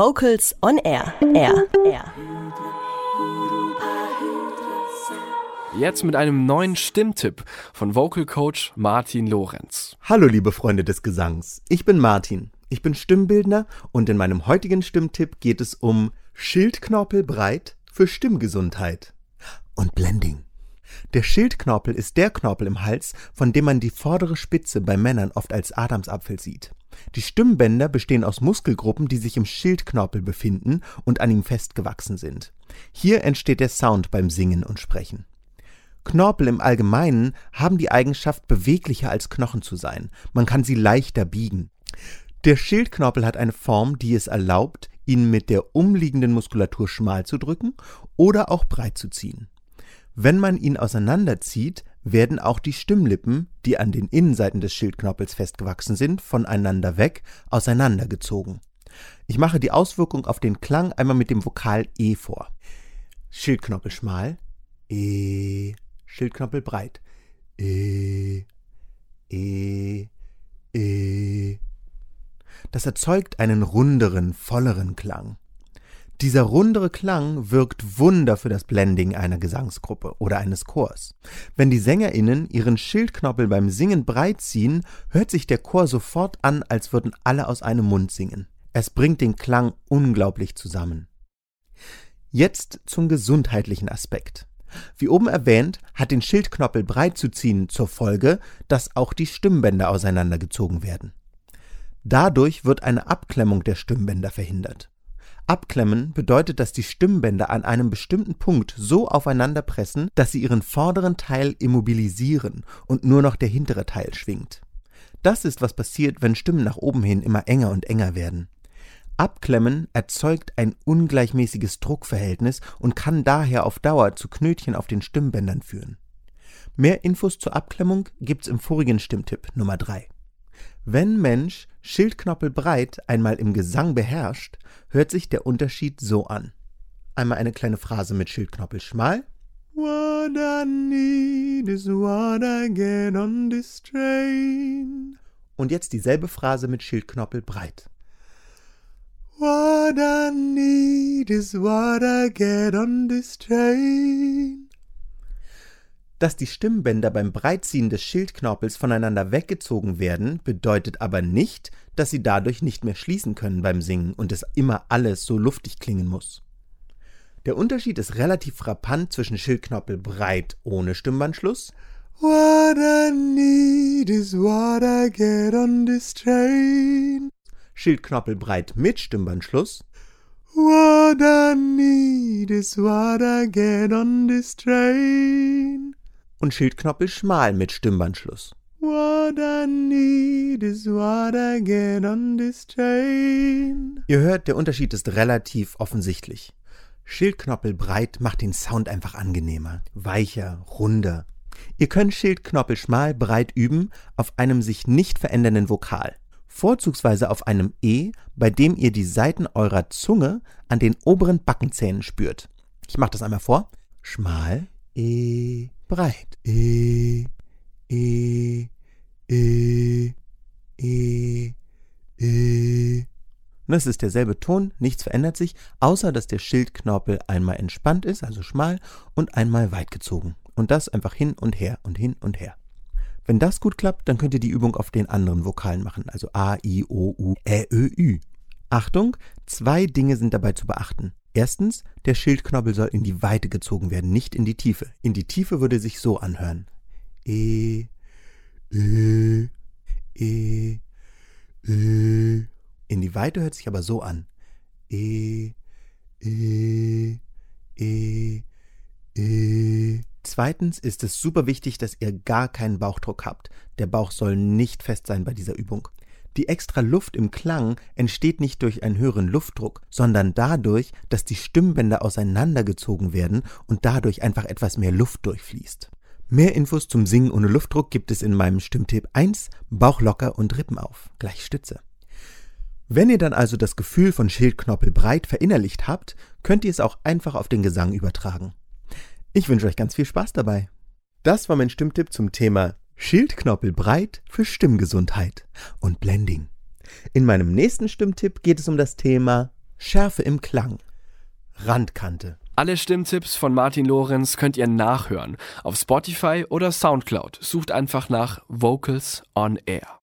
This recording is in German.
Vocals on Air. Air. Air. Jetzt mit einem neuen Stimmtipp von Vocal Coach Martin Lorenz. Hallo liebe Freunde des Gesangs, ich bin Martin. Ich bin Stimmbildner und in meinem heutigen Stimmtipp geht es um Schildknorpel breit für Stimmgesundheit und Blending. Der Schildknorpel ist der Knorpel im Hals, von dem man die vordere Spitze bei Männern oft als Adamsapfel sieht. Die Stimmbänder bestehen aus Muskelgruppen, die sich im Schildknorpel befinden und an ihm festgewachsen sind. Hier entsteht der Sound beim Singen und Sprechen. Knorpel im Allgemeinen haben die Eigenschaft, beweglicher als Knochen zu sein. Man kann sie leichter biegen. Der Schildknorpel hat eine Form, die es erlaubt, ihn mit der umliegenden Muskulatur schmal zu drücken oder auch breit zu ziehen. Wenn man ihn auseinanderzieht, werden auch die Stimmlippen, die an den Innenseiten des Schildknorpels festgewachsen sind, voneinander weg auseinandergezogen. Ich mache die Auswirkung auf den Klang einmal mit dem Vokal E vor. Schildknorpel schmal, E, Schildknorpel breit, E, E, E. Das erzeugt einen runderen, volleren Klang. Dieser rundere Klang wirkt Wunder für das Blending einer Gesangsgruppe oder eines Chors. Wenn die SängerInnen ihren Schildknoppel beim Singen breit ziehen, hört sich der Chor sofort an, als würden alle aus einem Mund singen. Es bringt den Klang unglaublich zusammen. Jetzt zum gesundheitlichen Aspekt. Wie oben erwähnt, hat den Schildknoppel breit zu ziehen zur Folge, dass auch die Stimmbänder auseinandergezogen werden. Dadurch wird eine Abklemmung der Stimmbänder verhindert. Abklemmen bedeutet, dass die Stimmbänder an einem bestimmten Punkt so aufeinander pressen, dass sie ihren vorderen Teil immobilisieren und nur noch der hintere Teil schwingt. Das ist, was passiert, wenn Stimmen nach oben hin immer enger und enger werden. Abklemmen erzeugt ein ungleichmäßiges Druckverhältnis und kann daher auf Dauer zu Knötchen auf den Stimmbändern führen. Mehr Infos zur Abklemmung gibt's im vorigen Stimmtipp Nummer 3. Wenn Mensch Schildknoppelbreit einmal im Gesang beherrscht, hört sich der Unterschied so an. Einmal eine kleine Phrase mit Schildknoppel schmal. What I need is what I get on this train. Und jetzt dieselbe Phrase mit Schildknoppel breit. What I need is what I get on this train. Dass die Stimmbänder beim Breitziehen des Schildknorpels voneinander weggezogen werden, bedeutet aber nicht, dass sie dadurch nicht mehr schließen können beim Singen und es immer alles so luftig klingen muss. Der Unterschied ist relativ frappant zwischen Schildknorpel breit ohne Stimmbandschluss What I need is what I get on this train. Schildknorpel breit mit Stimmbandschluss What I need is what I get on this train und Schildknoppel schmal mit Stimmbandschluss. What I need is what I get on this train. Ihr hört, der Unterschied ist relativ offensichtlich. Schildknoppel breit macht den Sound einfach angenehmer, weicher, runder. Ihr könnt Schildknoppel schmal breit üben auf einem sich nicht verändernden Vokal. Vorzugsweise auf einem E, bei dem ihr die Seiten eurer Zunge an den oberen Backenzähnen spürt. Ich mache das einmal vor. Schmal, E, breit. E, E, E, E, E. Das ist derselbe Ton, nichts verändert sich, außer dass der Schildknorpel einmal entspannt ist, also schmal, und einmal weit gezogen. Und das einfach hin und her und hin und her. Wenn das gut klappt, dann könnt ihr die Übung auf den anderen Vokalen machen, also A, I, O, U, Ä, Ö, Ü. Achtung, zwei Dinge sind dabei zu beachten. Erstens, der Schildknobbel soll in die Weite gezogen werden, nicht in die Tiefe. In die Tiefe würde sich so anhören. E, E, E, E. In die Weite hört sich aber so an. E, E, E, E. Zweitens ist es super wichtig, dass ihr gar keinen Bauchdruck habt. Der Bauch soll nicht fest sein bei dieser Übung. Die extra Luft im Klang entsteht nicht durch einen höheren Luftdruck, sondern dadurch, dass die Stimmbänder auseinandergezogen werden und dadurch einfach etwas mehr Luft durchfließt. Mehr Infos zum Singen ohne Luftdruck gibt es in meinem Stimmtipp 1 Bauch locker und Rippen auf, gleich Stütze. Wenn ihr dann also das Gefühl von Schildknoppel breit verinnerlicht habt, könnt ihr es auch einfach auf den Gesang übertragen. Ich wünsche euch ganz viel Spaß dabei. Das war mein Stimmtipp zum Thema Schildknoppel breit für Stimmgesundheit und Blending. In meinem nächsten Stimmtipp geht es um das Thema Schärfe im Klang. Randkante. Alle Stimmtipps von Martin Lorenz könnt ihr nachhören auf Spotify oder Soundcloud. Sucht einfach nach Vocals on Air.